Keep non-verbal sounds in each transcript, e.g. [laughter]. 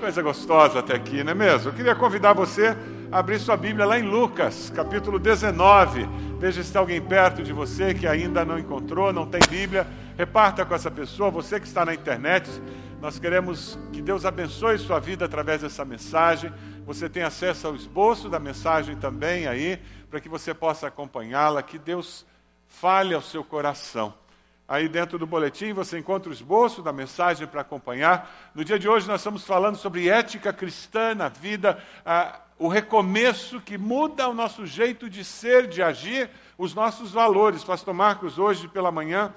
Coisa gostosa até aqui, não é mesmo? Eu queria convidar você a abrir sua Bíblia lá em Lucas, capítulo 19. Veja se tem alguém perto de você que ainda não encontrou, não tem Bíblia. Reparta com essa pessoa. Você que está na internet, nós queremos que Deus abençoe sua vida através dessa mensagem. Você tem acesso ao esboço da mensagem também aí, para que você possa acompanhá-la. Que Deus fale ao seu coração. Aí dentro do boletim você encontra o esboço da mensagem para acompanhar. No dia de hoje nós estamos falando sobre ética cristã na vida, o recomeço que muda o nosso jeito de ser, de agir, os nossos valores. Pastor Marcos, hoje pela manhã,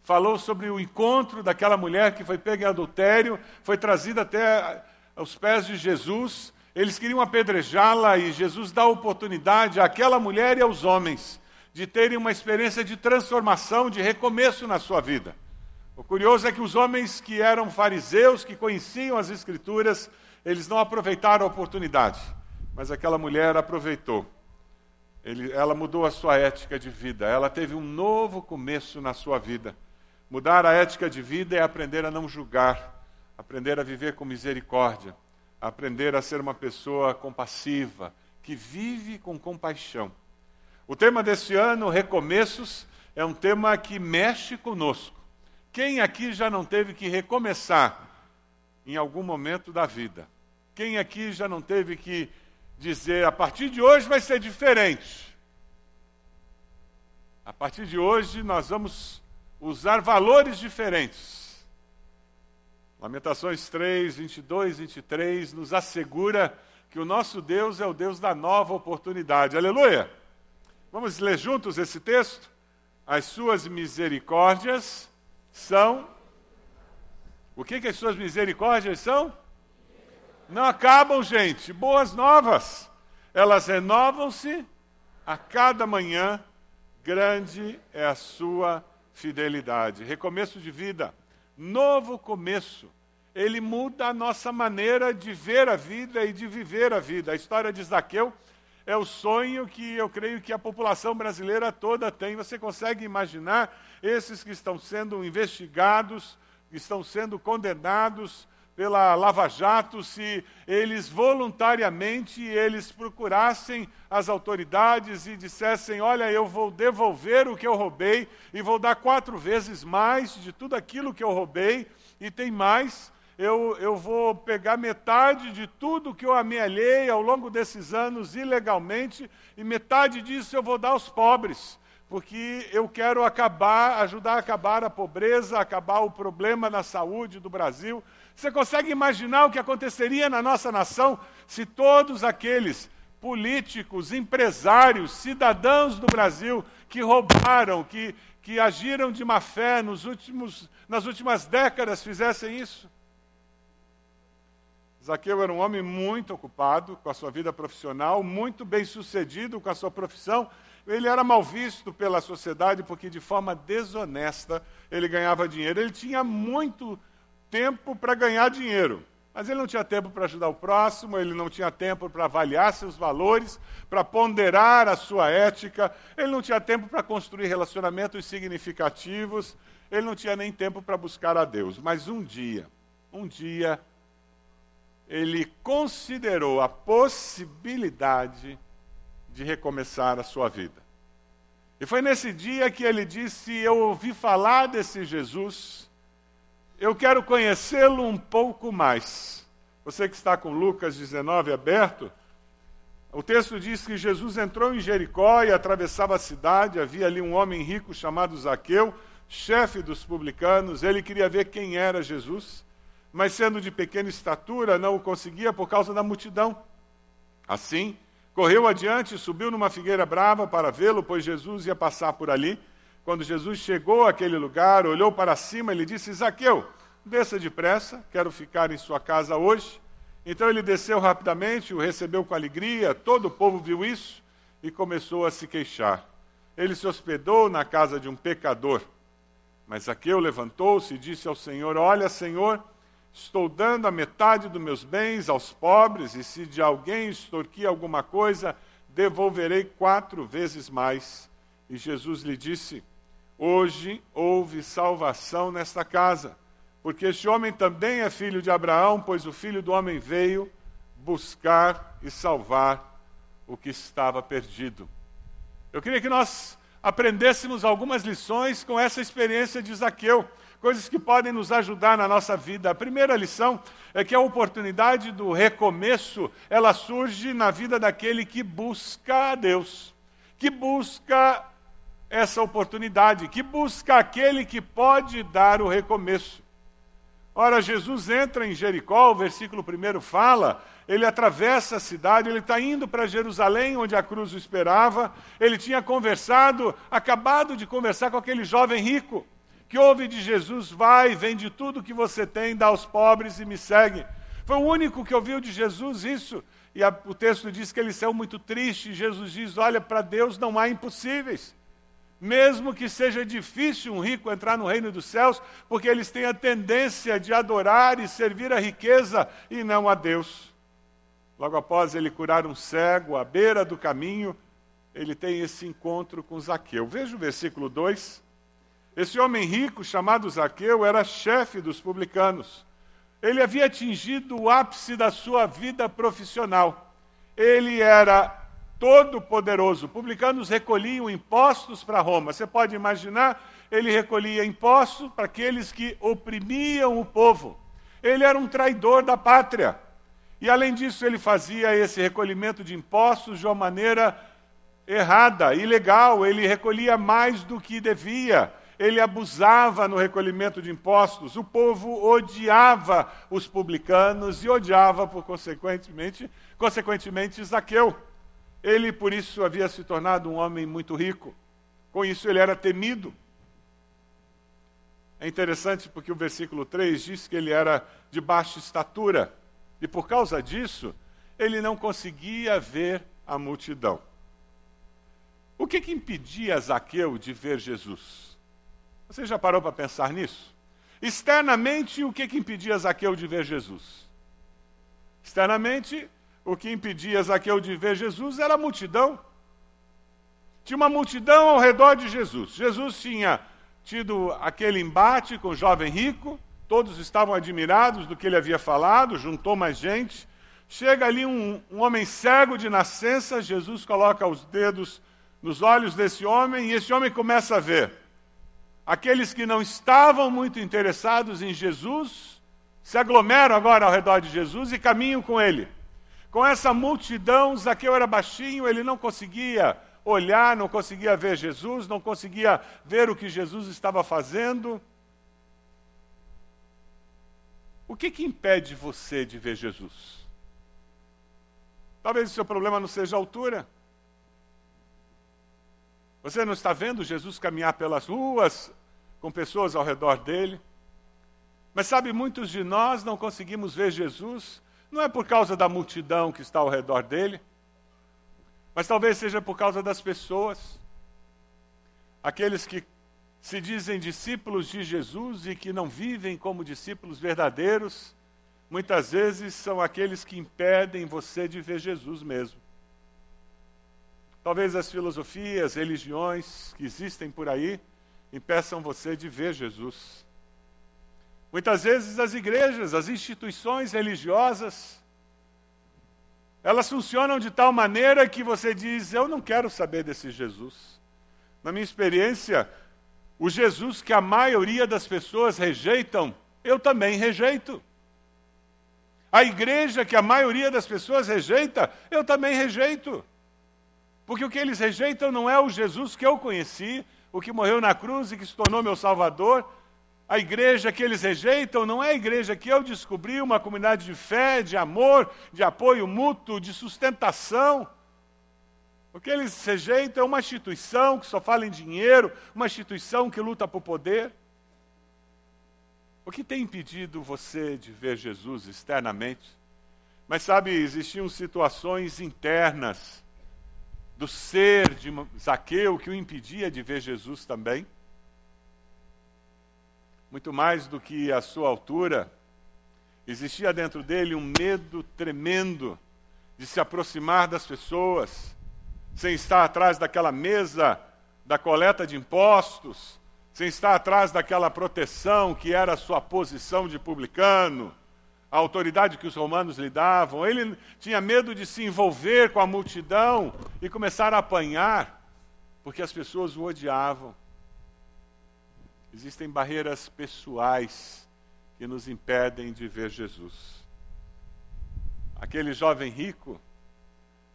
falou sobre o encontro daquela mulher que foi pega em adultério, foi trazida até os pés de Jesus. Eles queriam apedrejá-la e Jesus dá oportunidade àquela mulher e aos homens de terem uma experiência de transformação, de recomeço na sua vida. O curioso é que os homens que eram fariseus, que conheciam as Escrituras, eles não aproveitaram a oportunidade, mas aquela mulher aproveitou. Ele, ela mudou a sua ética de vida, ela teve um novo começo na sua vida. Mudar a ética de vida é aprender a não julgar, aprender a viver com misericórdia, aprender a ser uma pessoa compassiva, que vive com compaixão. O tema deste ano, Recomeços, é um tema que mexe conosco. Quem aqui já não teve que recomeçar em algum momento da vida? Quem aqui já não teve que dizer, a partir de hoje vai ser diferente? A partir de hoje nós vamos usar valores diferentes. Lamentações 3, 22, 23 nos assegura que o nosso Deus é o Deus da nova oportunidade. Aleluia! Vamos ler juntos esse texto? As suas misericórdias são. O que, que as suas misericórdias são? Não acabam, gente. Boas novas. Elas renovam-se a cada manhã. Grande é a sua fidelidade. Recomeço de vida. Novo começo. Ele muda a nossa maneira de ver a vida e de viver a vida. A história de Zaqueu é o sonho que eu creio que a população brasileira toda tem. Você consegue imaginar esses que estão sendo investigados, que estão sendo condenados pela Lava Jato, se eles voluntariamente eles procurassem as autoridades e dissessem: "Olha, eu vou devolver o que eu roubei e vou dar quatro vezes mais de tudo aquilo que eu roubei e tem mais eu, eu vou pegar metade de tudo que eu amealhei ao longo desses anos ilegalmente, e metade disso eu vou dar aos pobres, porque eu quero acabar, ajudar a acabar a pobreza, acabar o problema na saúde do Brasil. Você consegue imaginar o que aconteceria na nossa nação se todos aqueles políticos, empresários, cidadãos do Brasil que roubaram, que, que agiram de má fé nos últimos, nas últimas décadas fizessem isso? Zaqueu era um homem muito ocupado com a sua vida profissional, muito bem sucedido com a sua profissão. Ele era mal visto pela sociedade porque, de forma desonesta, ele ganhava dinheiro. Ele tinha muito tempo para ganhar dinheiro, mas ele não tinha tempo para ajudar o próximo, ele não tinha tempo para avaliar seus valores, para ponderar a sua ética, ele não tinha tempo para construir relacionamentos significativos, ele não tinha nem tempo para buscar a Deus. Mas um dia, um dia, ele considerou a possibilidade de recomeçar a sua vida. E foi nesse dia que ele disse: Eu ouvi falar desse Jesus, eu quero conhecê-lo um pouco mais. Você que está com Lucas 19 aberto, o texto diz que Jesus entrou em Jericó e atravessava a cidade. Havia ali um homem rico chamado Zaqueu, chefe dos publicanos. Ele queria ver quem era Jesus mas sendo de pequena estatura, não o conseguia por causa da multidão. Assim, correu adiante, subiu numa figueira brava para vê-lo, pois Jesus ia passar por ali. Quando Jesus chegou àquele lugar, olhou para cima e lhe disse: Zaqueu, desça depressa, quero ficar em sua casa hoje. Então ele desceu rapidamente, o recebeu com alegria, todo o povo viu isso e começou a se queixar. Ele se hospedou na casa de um pecador. Mas Zaqueu levantou-se e disse ao Senhor: Olha, Senhor, Estou dando a metade dos meus bens aos pobres, e se de alguém extorquir alguma coisa, devolverei quatro vezes mais. E Jesus lhe disse: Hoje houve salvação nesta casa, porque este homem também é filho de Abraão, pois o filho do homem veio buscar e salvar o que estava perdido. Eu queria que nós aprendêssemos algumas lições com essa experiência de Zaqueu, coisas que podem nos ajudar na nossa vida. A primeira lição é que a oportunidade do recomeço, ela surge na vida daquele que busca a Deus, que busca essa oportunidade, que busca aquele que pode dar o recomeço. Ora, Jesus entra em Jericó, o versículo 1 fala, ele atravessa a cidade, ele está indo para Jerusalém, onde a cruz o esperava. Ele tinha conversado, acabado de conversar com aquele jovem rico, que ouve de Jesus: vai, vende tudo que você tem, dá aos pobres e me segue. Foi o único que ouviu de Jesus isso. E a, o texto diz que ele saiu muito triste. Jesus diz: olha, para Deus não há impossíveis. Mesmo que seja difícil um rico entrar no reino dos céus, porque eles têm a tendência de adorar e servir a riqueza e não a Deus. Logo após ele curar um cego à beira do caminho, ele tem esse encontro com Zaqueu. Veja o versículo 2. Esse homem rico, chamado Zaqueu, era chefe dos publicanos. Ele havia atingido o ápice da sua vida profissional. Ele era todo-poderoso. Publicanos recolhiam impostos para Roma. Você pode imaginar, ele recolhia impostos para aqueles que oprimiam o povo. Ele era um traidor da pátria. E além disso, ele fazia esse recolhimento de impostos de uma maneira errada, ilegal. Ele recolhia mais do que devia. Ele abusava no recolhimento de impostos. O povo odiava os publicanos e odiava, por consequentemente, consequentemente Zaqueu. Ele, por isso, havia se tornado um homem muito rico. Com isso, ele era temido. É interessante porque o versículo 3 diz que ele era de baixa estatura. E por causa disso, ele não conseguia ver a multidão. O que, que impedia Zaqueu de ver Jesus? Você já parou para pensar nisso? Externamente, o que, que impedia Zaqueu de ver Jesus? Externamente, o que impedia Zaqueu de ver Jesus era a multidão. Tinha uma multidão ao redor de Jesus. Jesus tinha tido aquele embate com o jovem rico, todos estavam admirados do que ele havia falado, juntou mais gente. Chega ali um, um homem cego de nascença, Jesus coloca os dedos nos olhos desse homem e esse homem começa a ver. Aqueles que não estavam muito interessados em Jesus se aglomeram agora ao redor de Jesus e caminham com ele. Com essa multidão, Zaqueu era baixinho, ele não conseguia olhar, não conseguia ver Jesus, não conseguia ver o que Jesus estava fazendo. O que, que impede você de ver Jesus? Talvez o seu problema não seja a altura. Você não está vendo Jesus caminhar pelas ruas com pessoas ao redor dele? Mas sabe, muitos de nós não conseguimos ver Jesus não é por causa da multidão que está ao redor dele, mas talvez seja por causa das pessoas, aqueles que se dizem discípulos de Jesus e que não vivem como discípulos verdadeiros, muitas vezes são aqueles que impedem você de ver Jesus mesmo. Talvez as filosofias, religiões que existem por aí impeçam você de ver Jesus. Muitas vezes as igrejas, as instituições religiosas, elas funcionam de tal maneira que você diz: Eu não quero saber desse Jesus. Na minha experiência, o Jesus que a maioria das pessoas rejeitam, eu também rejeito. A igreja que a maioria das pessoas rejeita, eu também rejeito. Porque o que eles rejeitam não é o Jesus que eu conheci, o que morreu na cruz e que se tornou meu Salvador, a igreja que eles rejeitam não é a igreja que eu descobri, uma comunidade de fé, de amor, de apoio mútuo, de sustentação. O que eles rejeitam é uma instituição que só fala em dinheiro, uma instituição que luta por poder. O que tem impedido você de ver Jesus externamente? Mas sabe, existiam situações internas do ser de Zaqueu que o impedia de ver Jesus também. Muito mais do que a sua altura, existia dentro dele um medo tremendo de se aproximar das pessoas, sem estar atrás daquela mesa da coleta de impostos, sem estar atrás daquela proteção que era a sua posição de publicano, a autoridade que os romanos lhe davam. Ele tinha medo de se envolver com a multidão e começar a apanhar, porque as pessoas o odiavam. Existem barreiras pessoais que nos impedem de ver Jesus. Aquele jovem rico,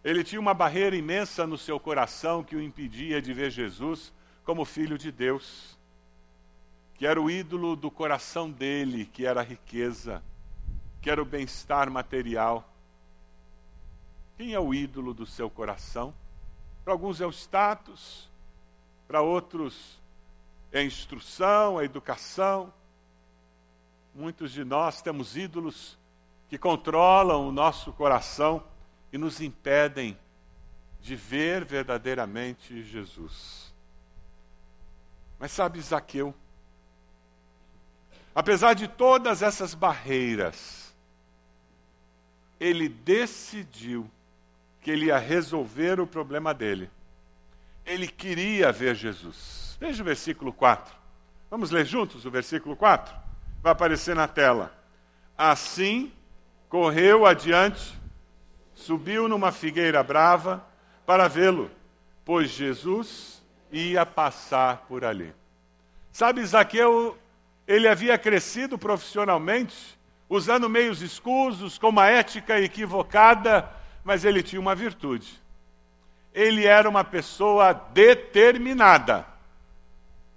ele tinha uma barreira imensa no seu coração que o impedia de ver Jesus como filho de Deus que era o ídolo do coração dele, que era a riqueza, que era o bem-estar material. Quem é o ídolo do seu coração? Para alguns é o status, para outros é a instrução, a educação. Muitos de nós temos ídolos que controlam o nosso coração e nos impedem de ver verdadeiramente Jesus. Mas sabe, Zaqueu, Apesar de todas essas barreiras, ele decidiu que ele ia resolver o problema dele. Ele queria ver Jesus. Veja o versículo 4. Vamos ler juntos o versículo 4? Vai aparecer na tela. Assim, correu adiante, subiu numa figueira brava para vê-lo, pois Jesus ia passar por ali. Sabe, Zaqueu ele havia crescido profissionalmente, usando meios escusos, com uma ética equivocada, mas ele tinha uma virtude. Ele era uma pessoa determinada.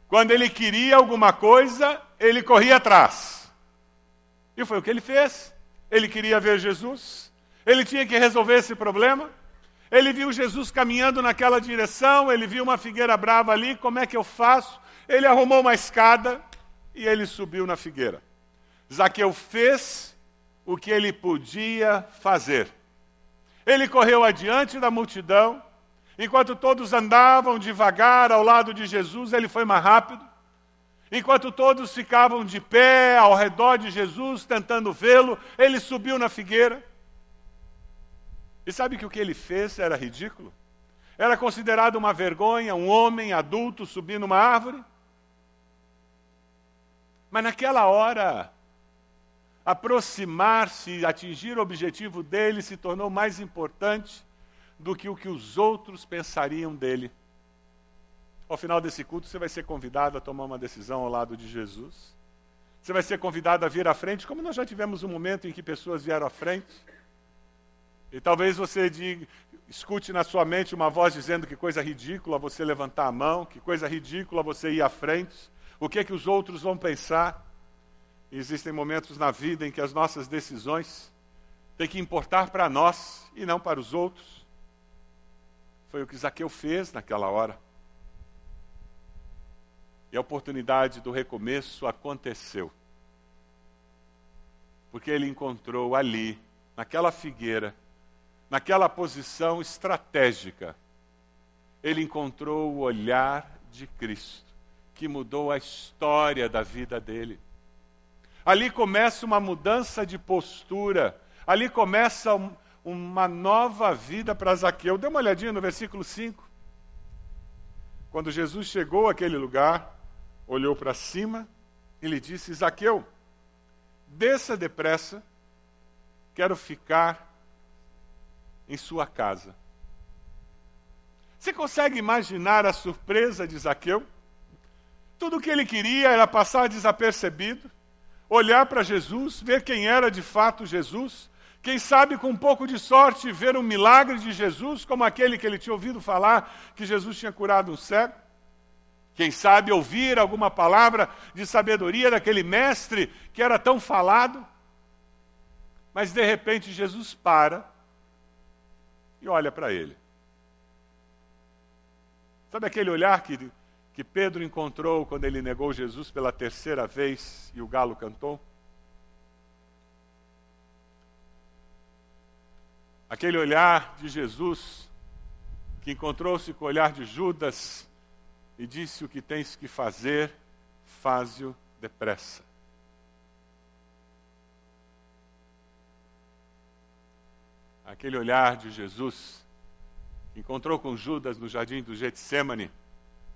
Quando ele queria alguma coisa, ele corria atrás. E foi o que ele fez. Ele queria ver Jesus, ele tinha que resolver esse problema. Ele viu Jesus caminhando naquela direção, ele viu uma figueira brava ali, como é que eu faço? Ele arrumou uma escada, e ele subiu na figueira. Zaqueu fez o que ele podia fazer. Ele correu adiante da multidão, enquanto todos andavam devagar ao lado de Jesus, ele foi mais rápido. Enquanto todos ficavam de pé ao redor de Jesus, tentando vê-lo, ele subiu na figueira. E sabe que o que ele fez era ridículo? Era considerado uma vergonha um homem adulto subir numa árvore? Mas naquela hora, aproximar-se, atingir o objetivo dele se tornou mais importante do que o que os outros pensariam dele. Ao final desse culto, você vai ser convidado a tomar uma decisão ao lado de Jesus. Você vai ser convidado a vir à frente, como nós já tivemos um momento em que pessoas vieram à frente. E talvez você diga, escute na sua mente uma voz dizendo que coisa ridícula você levantar a mão, que coisa ridícula você ir à frente o que é que os outros vão pensar. Existem momentos na vida em que as nossas decisões têm que importar para nós e não para os outros. Foi o que Zaqueu fez naquela hora. E a oportunidade do recomeço aconteceu. Porque ele encontrou ali, naquela figueira, naquela posição estratégica, ele encontrou o olhar de Cristo que mudou a história da vida dele. Ali começa uma mudança de postura, ali começa um, uma nova vida para Zaqueu. Dê uma olhadinha no versículo 5. Quando Jesus chegou àquele lugar, olhou para cima e lhe disse: Zaqueu, desça depressa, quero ficar em sua casa. Você consegue imaginar a surpresa de Zaqueu? Tudo o que ele queria era passar desapercebido, olhar para Jesus, ver quem era de fato Jesus, quem sabe com um pouco de sorte ver um milagre de Jesus, como aquele que ele tinha ouvido falar que Jesus tinha curado um cego. Quem sabe ouvir alguma palavra de sabedoria daquele mestre que era tão falado. Mas de repente Jesus para e olha para ele. Sabe aquele olhar que que Pedro encontrou quando ele negou Jesus pela terceira vez e o galo cantou? Aquele olhar de Jesus que encontrou-se com o olhar de Judas e disse: O que tens que fazer, faze-o depressa. Aquele olhar de Jesus que encontrou com Judas no jardim do Getsemane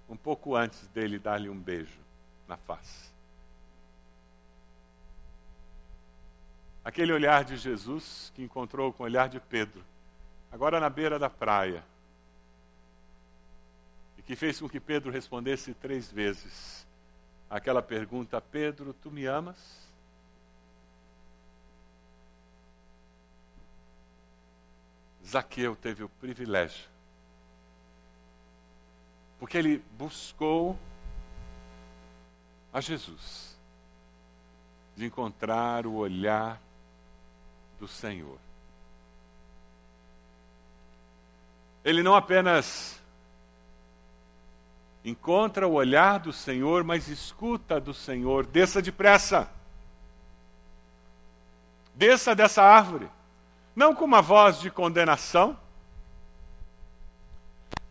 um pouco antes dele dar-lhe um beijo. na face. Aquele olhar de Jesus que encontrou com o olhar de Pedro, agora na beira da praia, e que fez com que Pedro respondesse três vezes aquela pergunta: Pedro, tu me amas? Zaqueu teve o privilégio, porque ele buscou a Jesus, de encontrar o olhar do Senhor. Ele não apenas encontra o olhar do Senhor, mas escuta do Senhor: desça depressa, desça dessa árvore não com uma voz de condenação.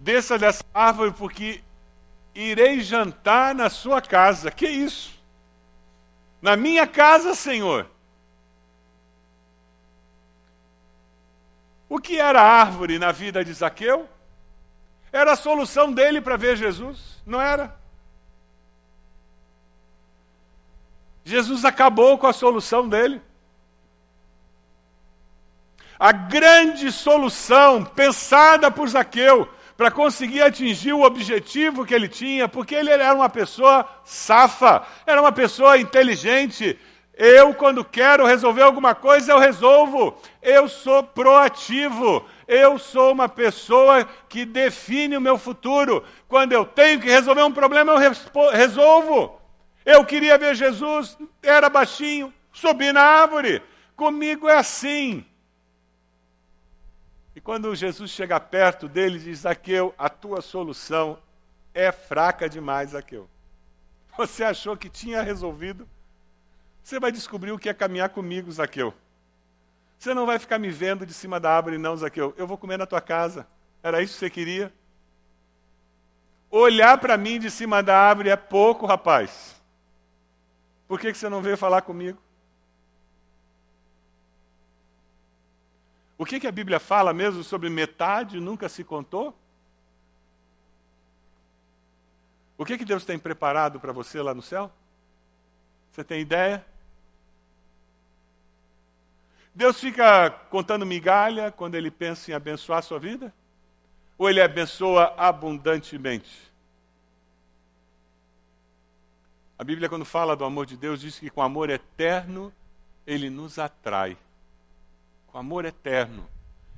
Desça dessa árvore, porque irei jantar na sua casa. Que isso? Na minha casa, Senhor. O que era árvore na vida de Zaqueu? Era a solução dele para ver Jesus, não era? Jesus acabou com a solução dele a grande solução pensada por Zaqueu para conseguir atingir o objetivo que ele tinha, porque ele era uma pessoa safa, era uma pessoa inteligente. Eu, quando quero resolver alguma coisa, eu resolvo. Eu sou proativo. Eu sou uma pessoa que define o meu futuro. Quando eu tenho que resolver um problema, eu resolvo. Eu queria ver Jesus, era baixinho, subi na árvore. Comigo é assim. E quando Jesus chega perto dele, diz: Zaqueu, a tua solução é fraca demais, Zaqueu. [laughs] Você achou que tinha resolvido? Você vai descobrir o que é caminhar comigo, Zaqueu. Você não vai ficar me vendo de cima da árvore, não, Zaqueu. Eu vou comer na tua casa. Era isso que você queria? Olhar para mim de cima da árvore é pouco, rapaz. Por que, que você não veio falar comigo? O que, que a Bíblia fala mesmo sobre metade nunca se contou? O que, que Deus tem preparado para você lá no céu? Você tem ideia? Deus fica contando migalha quando ele pensa em abençoar a sua vida? Ou ele abençoa abundantemente? A Bíblia, quando fala do amor de Deus, diz que com amor eterno ele nos atrai o amor eterno.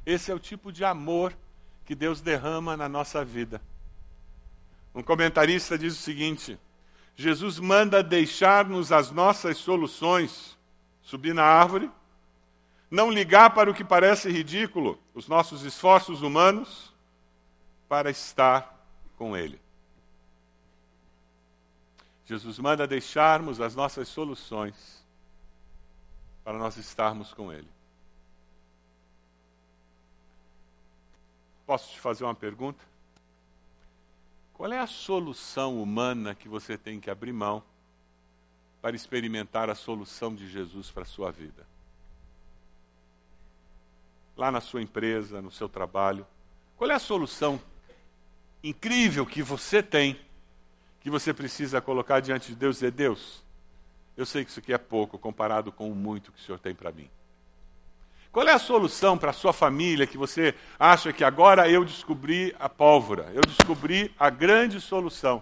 Esse é o tipo de amor que Deus derrama na nossa vida. Um comentarista diz o seguinte: Jesus manda deixar-nos as nossas soluções, subir na árvore, não ligar para o que parece ridículo, os nossos esforços humanos, para estar com Ele. Jesus manda deixarmos as nossas soluções para nós estarmos com Ele. Posso te fazer uma pergunta? Qual é a solução humana que você tem que abrir mão para experimentar a solução de Jesus para a sua vida? Lá na sua empresa, no seu trabalho, qual é a solução incrível que você tem, que você precisa colocar diante de Deus e dizer: Deus, eu sei que isso aqui é pouco comparado com o muito que o Senhor tem para mim. Qual é a solução para a sua família que você acha que agora eu descobri a pólvora, eu descobri a grande solução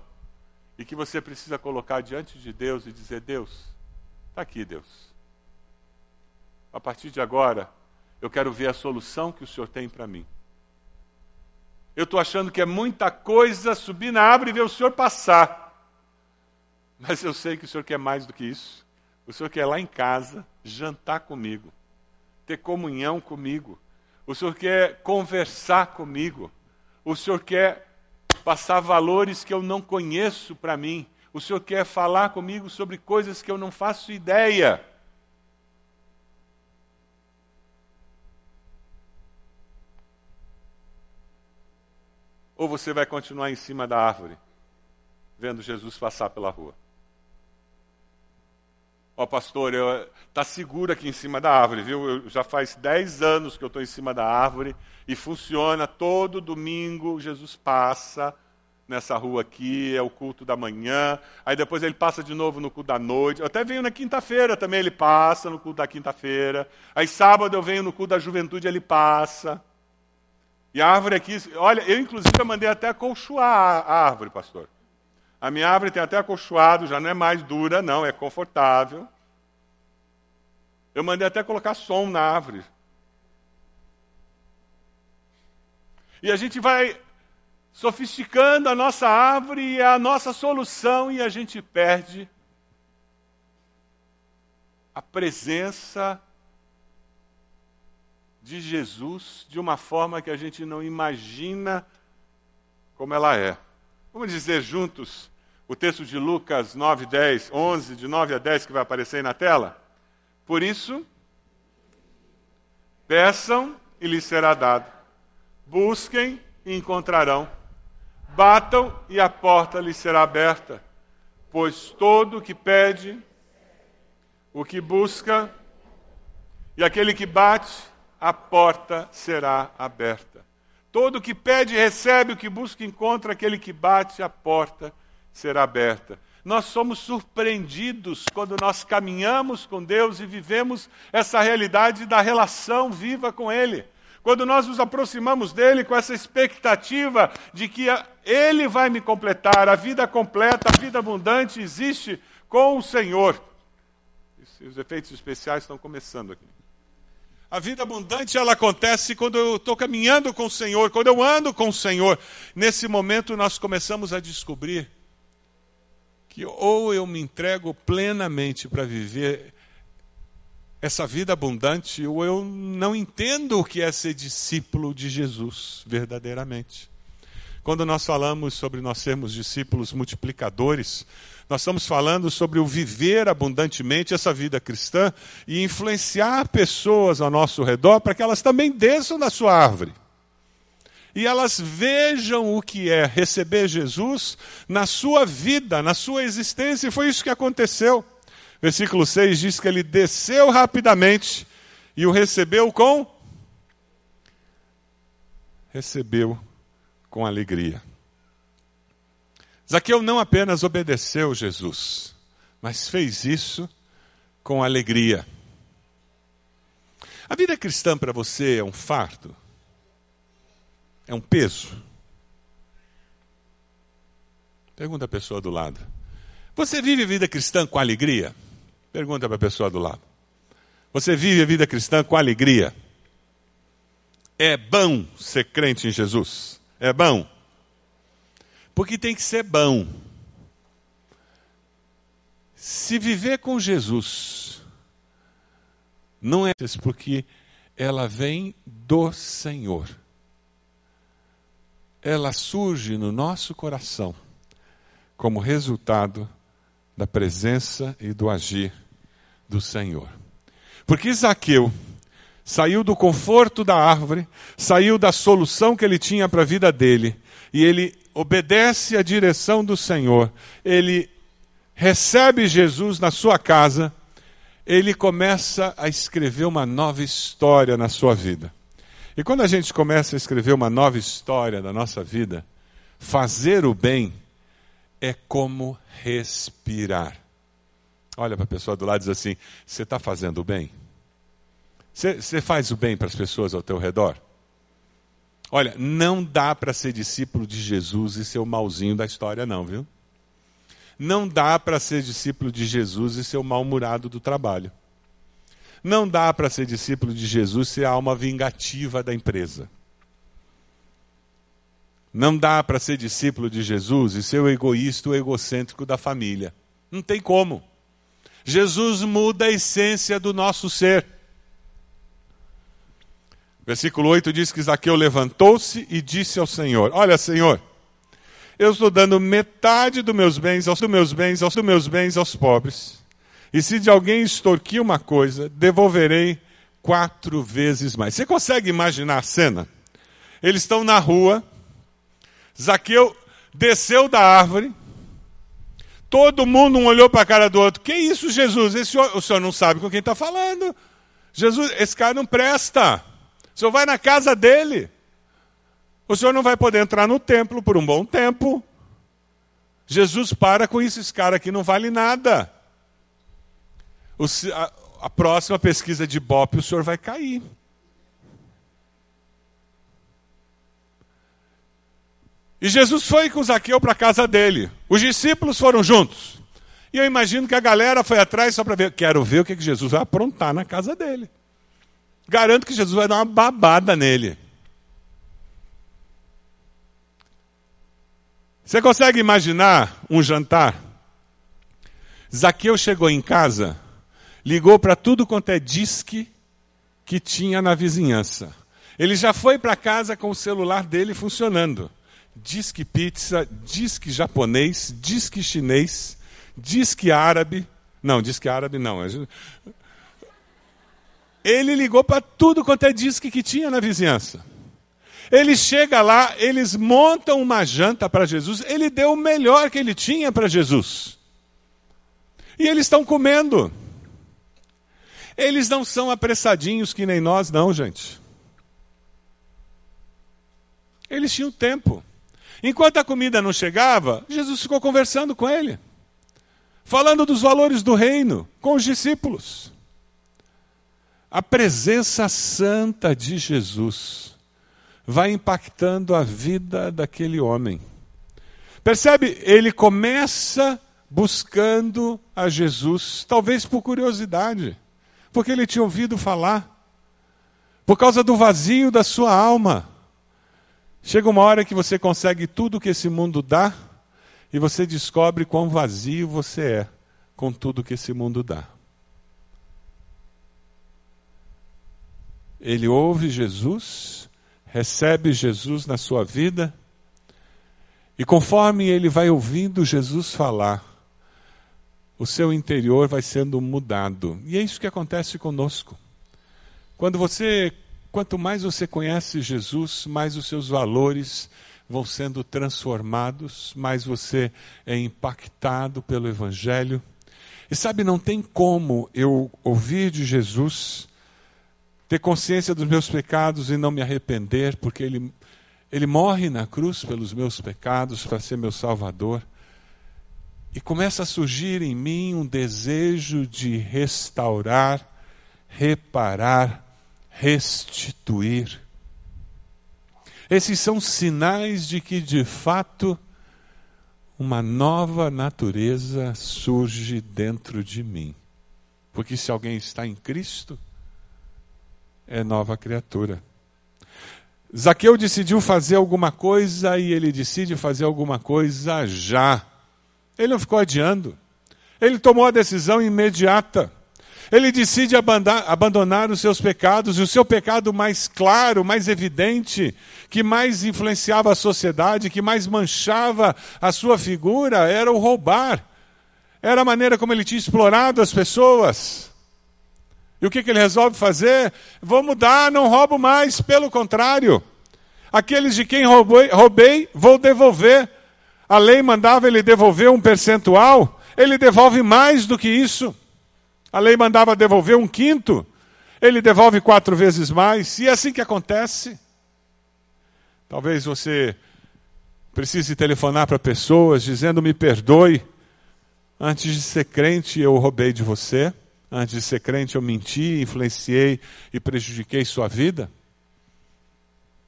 e que você precisa colocar diante de Deus e dizer: Deus, está aqui, Deus. A partir de agora, eu quero ver a solução que o Senhor tem para mim. Eu estou achando que é muita coisa subir na árvore e ver o Senhor passar. Mas eu sei que o Senhor quer mais do que isso. O Senhor quer lá em casa jantar comigo ter comunhão comigo. O Senhor quer conversar comigo. O Senhor quer passar valores que eu não conheço para mim. O Senhor quer falar comigo sobre coisas que eu não faço ideia. Ou você vai continuar em cima da árvore, vendo Jesus passar pela rua? Ó, oh, pastor, está seguro aqui em cima da árvore, viu? Eu, já faz 10 anos que eu estou em cima da árvore e funciona todo domingo. Jesus passa nessa rua aqui, é o culto da manhã, aí depois ele passa de novo no culto da noite. Eu até venho na quinta-feira também, ele passa no culto da quinta-feira. Aí sábado eu venho no culto da juventude, ele passa. E a árvore aqui, olha, eu inclusive eu mandei até acolchoar a árvore, pastor. A minha árvore tem até acolchoado, já não é mais dura, não, é confortável. Eu mandei até colocar som na árvore. E a gente vai sofisticando a nossa árvore e a nossa solução e a gente perde a presença de Jesus de uma forma que a gente não imagina como ela é. Vamos dizer juntos o texto de Lucas 9, 10, 11, de 9 a 10 que vai aparecer aí na tela? Por isso, peçam e lhes será dado. Busquem e encontrarão Batam e a porta lhe será aberta, pois todo o que pede, o que busca, e aquele que bate, a porta será aberta. Todo o que pede, recebe, o que busca, encontra, aquele que bate, a porta será aberta. Nós somos surpreendidos quando nós caminhamos com Deus e vivemos essa realidade da relação viva com Ele. Quando nós nos aproximamos dele com essa expectativa de que ele vai me completar, a vida completa, a vida abundante existe com o Senhor. Os efeitos especiais estão começando aqui. A vida abundante ela acontece quando eu estou caminhando com o Senhor, quando eu ando com o Senhor. Nesse momento nós começamos a descobrir que ou eu me entrego plenamente para viver essa vida abundante, ou eu não entendo o que é ser discípulo de Jesus verdadeiramente. Quando nós falamos sobre nós sermos discípulos multiplicadores, nós estamos falando sobre o viver abundantemente essa vida cristã e influenciar pessoas ao nosso redor para que elas também desçam da sua árvore. E elas vejam o que é receber Jesus na sua vida, na sua existência, e foi isso que aconteceu. Versículo 6 diz que ele desceu rapidamente e o recebeu com recebeu com alegria. Zaqueu não apenas obedeceu Jesus, mas fez isso com alegria. A vida cristã para você é um fardo? É um peso? Pergunta a pessoa do lado. Você vive a vida cristã com alegria? Pergunta para a pessoa do lado. Você vive a vida cristã com alegria? É bom ser crente em Jesus? É bom? Porque tem que ser bom. Se viver com Jesus não é porque ela vem do Senhor. Ela surge no nosso coração como resultado da presença e do agir do Senhor. Porque Zaqueu saiu do conforto da árvore, saiu da solução que ele tinha para a vida dele, e ele obedece à direção do Senhor, ele recebe Jesus na sua casa, ele começa a escrever uma nova história na sua vida. E quando a gente começa a escrever uma nova história da nossa vida, fazer o bem é como respirar. Olha para a pessoa do lado e diz assim: Você está fazendo o bem? Você faz o bem para as pessoas ao teu redor? Olha, não dá para ser discípulo de Jesus e ser o malzinho da história, não, viu? Não dá para ser discípulo de Jesus e ser o mal-humorado do trabalho. Não dá para ser discípulo de Jesus e ser a alma vingativa da empresa. Não dá para ser discípulo de Jesus e ser o egoísta, o egocêntrico da família. Não tem como. Jesus muda a essência do nosso ser. Versículo 8 diz que Zaqueu levantou-se e disse ao Senhor: Olha, Senhor, eu estou dando metade dos meus bens aos dos meus bens aos dos meus bens aos pobres. E se de alguém extorquir uma coisa, devolverei quatro vezes mais. Você consegue imaginar a cena? Eles estão na rua, Zaqueu desceu da árvore, Todo mundo um olhou para a cara do outro. Que isso, Jesus? Esse, o senhor não sabe com quem está falando. Jesus, esse cara não presta. O senhor vai na casa dele. O senhor não vai poder entrar no templo por um bom tempo. Jesus para com isso, esse cara aqui não vale nada. O, a, a próxima pesquisa de Ibope o senhor vai cair. E Jesus foi com Zaqueu para a casa dele. Os discípulos foram juntos. E eu imagino que a galera foi atrás só para ver. Quero ver o que, que Jesus vai aprontar na casa dele. Garanto que Jesus vai dar uma babada nele. Você consegue imaginar um jantar? Zaqueu chegou em casa, ligou para tudo quanto é disque que tinha na vizinhança. Ele já foi para casa com o celular dele funcionando. Disque pizza, disque japonês, disque chinês, disque árabe. Não, disque árabe não. Ele ligou para tudo quanto é disque que tinha na vizinhança. Ele chega lá, eles montam uma janta para Jesus, ele deu o melhor que ele tinha para Jesus. E eles estão comendo. Eles não são apressadinhos que nem nós, não, gente. Eles tinham tempo. Enquanto a comida não chegava, Jesus ficou conversando com ele, falando dos valores do reino com os discípulos. A presença santa de Jesus vai impactando a vida daquele homem. Percebe? Ele começa buscando a Jesus, talvez por curiosidade, porque ele tinha ouvido falar, por causa do vazio da sua alma. Chega uma hora que você consegue tudo que esse mundo dá e você descobre quão vazio você é com tudo que esse mundo dá. Ele ouve Jesus recebe Jesus na sua vida, e conforme ele vai ouvindo Jesus falar, o seu interior vai sendo mudado. E é isso que acontece conosco. Quando você, quanto mais você conhece Jesus, mais os seus valores vão sendo transformados, mais você é impactado pelo evangelho. E sabe, não tem como eu ouvir de Jesus ter consciência dos meus pecados e não me arrepender, porque Ele, ele morre na cruz pelos meus pecados para ser meu Salvador. E começa a surgir em mim um desejo de restaurar, reparar, restituir. Esses são sinais de que, de fato, uma nova natureza surge dentro de mim. Porque se alguém está em Cristo, é nova criatura. Zaqueu decidiu fazer alguma coisa e ele decide fazer alguma coisa já. Ele não ficou adiando. Ele tomou a decisão imediata. Ele decide abandonar os seus pecados, e o seu pecado mais claro, mais evidente, que mais influenciava a sociedade, que mais manchava a sua figura, era o roubar. Era a maneira como ele tinha explorado as pessoas. E o que, que ele resolve fazer? Vou mudar, não roubo mais, pelo contrário. Aqueles de quem roubei, roubei, vou devolver. A lei mandava ele devolver um percentual, ele devolve mais do que isso. A lei mandava devolver um quinto, ele devolve quatro vezes mais. E é assim que acontece. Talvez você precise telefonar para pessoas dizendo: me perdoe, antes de ser crente eu roubei de você. Antes de ser crente, eu menti, influenciei e prejudiquei sua vida.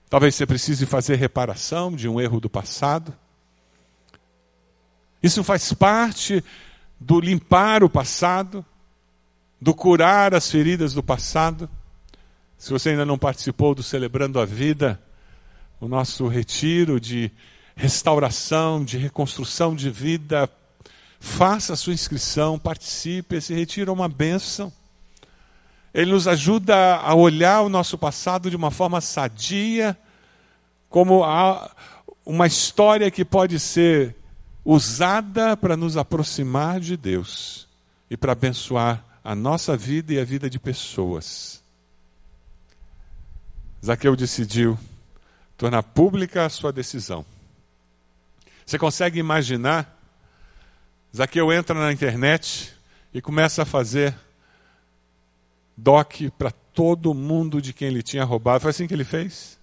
Talvez você precise fazer reparação de um erro do passado. Isso faz parte do limpar o passado, do curar as feridas do passado. Se você ainda não participou do Celebrando a Vida, o nosso retiro de restauração, de reconstrução de vida Faça a sua inscrição, participe, esse retiro é uma bênção. Ele nos ajuda a olhar o nosso passado de uma forma sadia, como uma história que pode ser usada para nos aproximar de Deus e para abençoar a nossa vida e a vida de pessoas. Zaqueu decidiu tornar pública a sua decisão. Você consegue imaginar Zaqueu entra na internet e começa a fazer doc para todo mundo de quem ele tinha roubado. Foi assim que ele fez?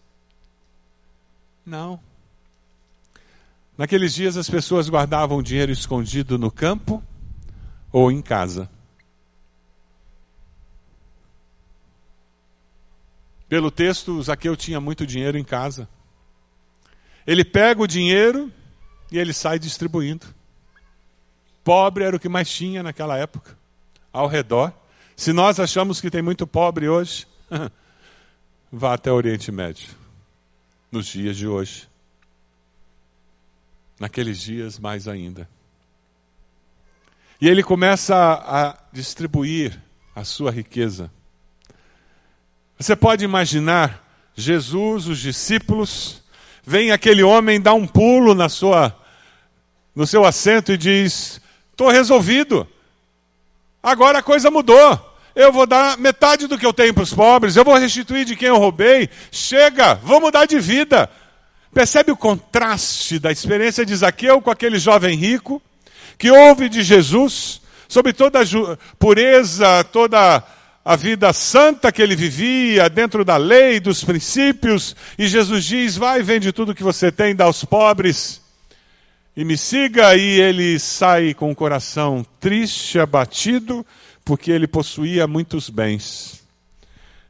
Não. Naqueles dias as pessoas guardavam o dinheiro escondido no campo ou em casa. Pelo texto, Zaqueu tinha muito dinheiro em casa. Ele pega o dinheiro e ele sai distribuindo. Pobre era o que mais tinha naquela época, ao redor. Se nós achamos que tem muito pobre hoje, [laughs] vá até o Oriente Médio, nos dias de hoje. Naqueles dias, mais ainda. E ele começa a distribuir a sua riqueza. Você pode imaginar Jesus, os discípulos, vem aquele homem dar um pulo na sua no seu assento e diz: "Estou resolvido. Agora a coisa mudou. Eu vou dar metade do que eu tenho para os pobres, eu vou restituir de quem eu roubei. Chega, vou mudar de vida." Percebe o contraste da experiência de Zaqueu com aquele jovem rico que ouve de Jesus sobre toda a pureza, toda a vida santa que ele vivia, dentro da lei, dos princípios, e Jesus diz: Vai, vende tudo que você tem, dá aos pobres, e me siga. E ele sai com o coração triste, abatido, porque ele possuía muitos bens.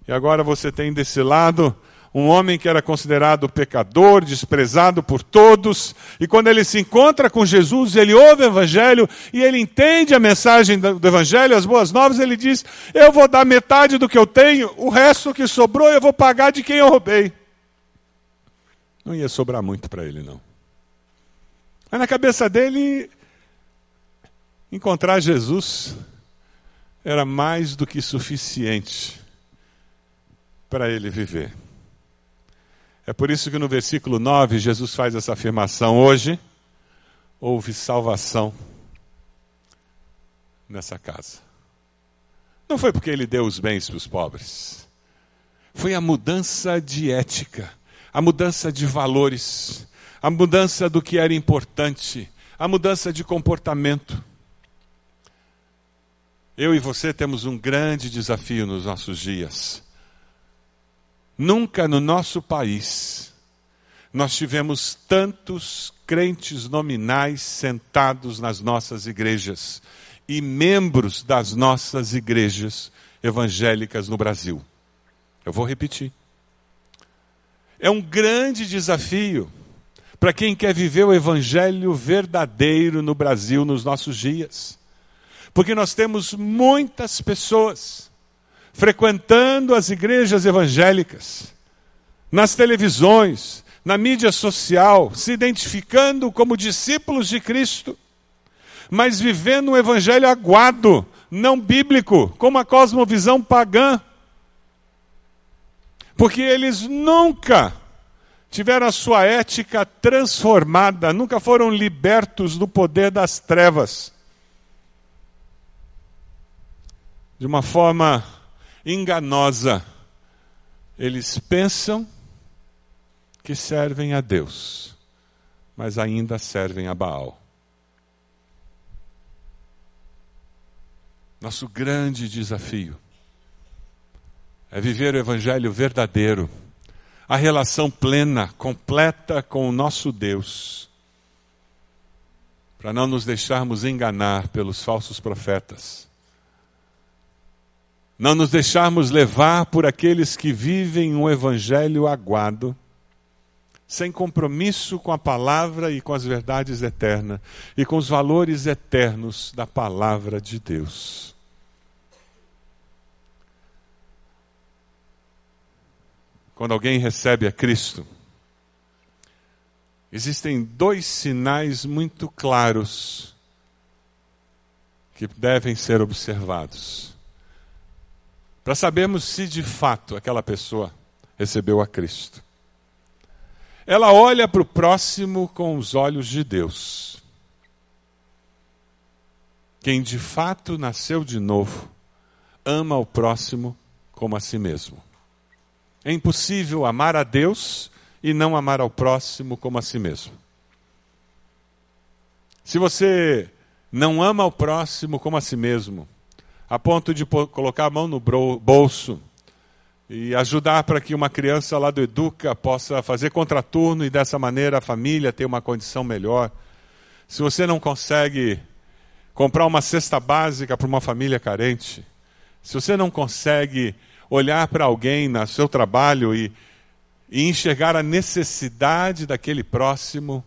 E agora você tem desse lado um homem que era considerado pecador, desprezado por todos, e quando ele se encontra com Jesus, ele ouve o Evangelho e ele entende a mensagem do Evangelho, as boas novas, ele diz: Eu vou dar metade do que eu tenho, o resto que sobrou eu vou pagar de quem eu roubei. Não ia sobrar muito para ele, não. Mas na cabeça dele, encontrar Jesus era mais do que suficiente para ele viver. É por isso que no versículo 9 Jesus faz essa afirmação: hoje houve salvação nessa casa. Não foi porque ele deu os bens para os pobres. Foi a mudança de ética, a mudança de valores, a mudança do que era importante, a mudança de comportamento. Eu e você temos um grande desafio nos nossos dias Nunca no nosso país nós tivemos tantos crentes nominais sentados nas nossas igrejas e membros das nossas igrejas evangélicas no Brasil. Eu vou repetir. É um grande desafio para quem quer viver o evangelho verdadeiro no Brasil nos nossos dias. Porque nós temos muitas pessoas frequentando as igrejas evangélicas, nas televisões, na mídia social, se identificando como discípulos de Cristo, mas vivendo um evangelho aguado, não bíblico, com uma cosmovisão pagã. Porque eles nunca tiveram a sua ética transformada, nunca foram libertos do poder das trevas. De uma forma enganosa. Eles pensam que servem a Deus, mas ainda servem a Baal. Nosso grande desafio é viver o Evangelho verdadeiro, a relação plena, completa com o nosso Deus, para não nos deixarmos enganar pelos falsos profetas não nos deixarmos levar por aqueles que vivem um evangelho aguado, sem compromisso com a palavra e com as verdades eternas e com os valores eternos da palavra de Deus. Quando alguém recebe a Cristo, existem dois sinais muito claros que devem ser observados para sabermos se de fato aquela pessoa recebeu a Cristo. Ela olha para o próximo com os olhos de Deus. Quem de fato nasceu de novo, ama o próximo como a si mesmo. É impossível amar a Deus e não amar ao próximo como a si mesmo. Se você não ama o próximo como a si mesmo, a ponto de colocar a mão no bolso e ajudar para que uma criança lá do Educa possa fazer contraturno e dessa maneira a família ter uma condição melhor. Se você não consegue comprar uma cesta básica para uma família carente, se você não consegue olhar para alguém no seu trabalho e, e enxergar a necessidade daquele próximo,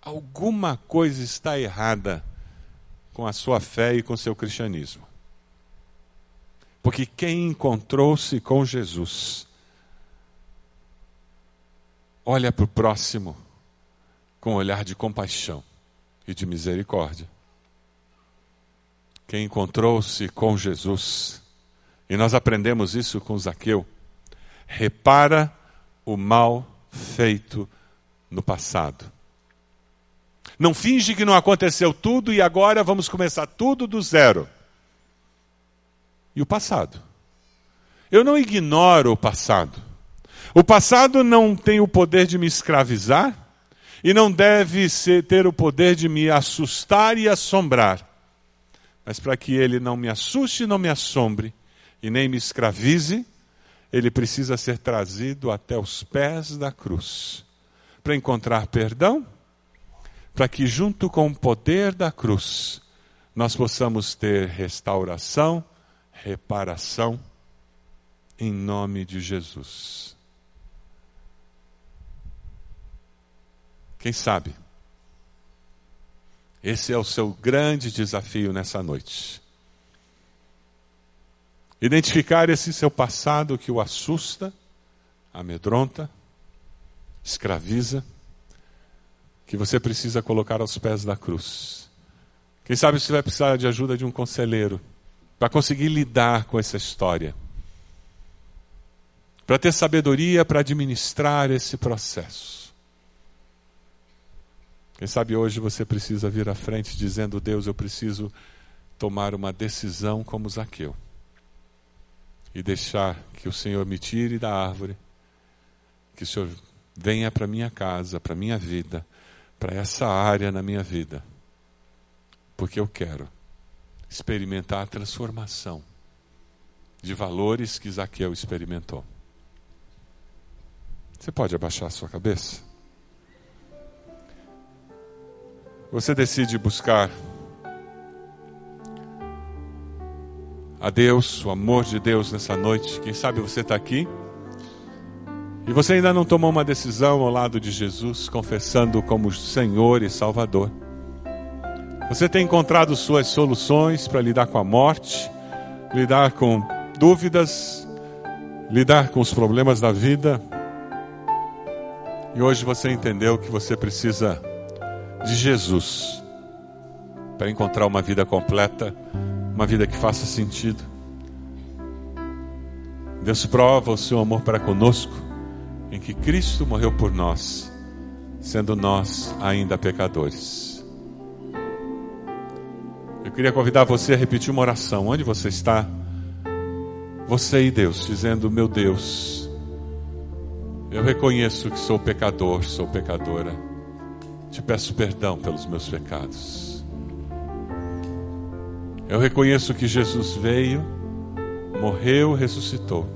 alguma coisa está errada com a sua fé e com o seu cristianismo. Porque quem encontrou-se com Jesus, olha para o próximo com um olhar de compaixão e de misericórdia. Quem encontrou-se com Jesus, e nós aprendemos isso com Zaqueu, repara o mal feito no passado. Não finge que não aconteceu tudo e agora vamos começar tudo do zero e o passado. Eu não ignoro o passado. O passado não tem o poder de me escravizar e não deve ser, ter o poder de me assustar e assombrar. Mas para que ele não me assuste e não me assombre e nem me escravize, ele precisa ser trazido até os pés da cruz para encontrar perdão, para que, junto com o poder da cruz, nós possamos ter restauração reparação em nome de Jesus. Quem sabe? Esse é o seu grande desafio nessa noite. Identificar esse seu passado que o assusta, amedronta, escraviza, que você precisa colocar aos pés da cruz. Quem sabe você vai precisar de ajuda de um conselheiro para conseguir lidar com essa história, para ter sabedoria para administrar esse processo. Quem sabe hoje você precisa vir à frente dizendo: Deus, eu preciso tomar uma decisão como Zaqueu e deixar que o Senhor me tire da árvore, que o Senhor venha para minha casa, para minha vida, para essa área na minha vida, porque eu quero experimentar a transformação de valores que Zaqueu experimentou. Você pode abaixar a sua cabeça? Você decide buscar a Deus, o amor de Deus nessa noite. Quem sabe você está aqui e você ainda não tomou uma decisão ao lado de Jesus, confessando como Senhor e Salvador. Você tem encontrado suas soluções para lidar com a morte, lidar com dúvidas, lidar com os problemas da vida. E hoje você entendeu que você precisa de Jesus para encontrar uma vida completa, uma vida que faça sentido. Deus prova o seu amor para conosco em que Cristo morreu por nós, sendo nós ainda pecadores. Eu queria convidar você a repetir uma oração. Onde você está? Você e Deus, dizendo: Meu Deus, eu reconheço que sou pecador, sou pecadora. Te peço perdão pelos meus pecados. Eu reconheço que Jesus veio, morreu, ressuscitou.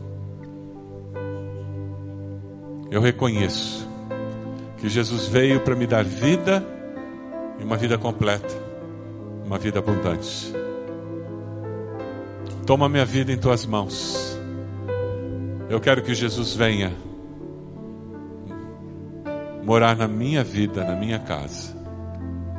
Eu reconheço que Jesus veio para me dar vida e uma vida completa uma vida abundante. Toma minha vida em tuas mãos. Eu quero que Jesus venha morar na minha vida, na minha casa.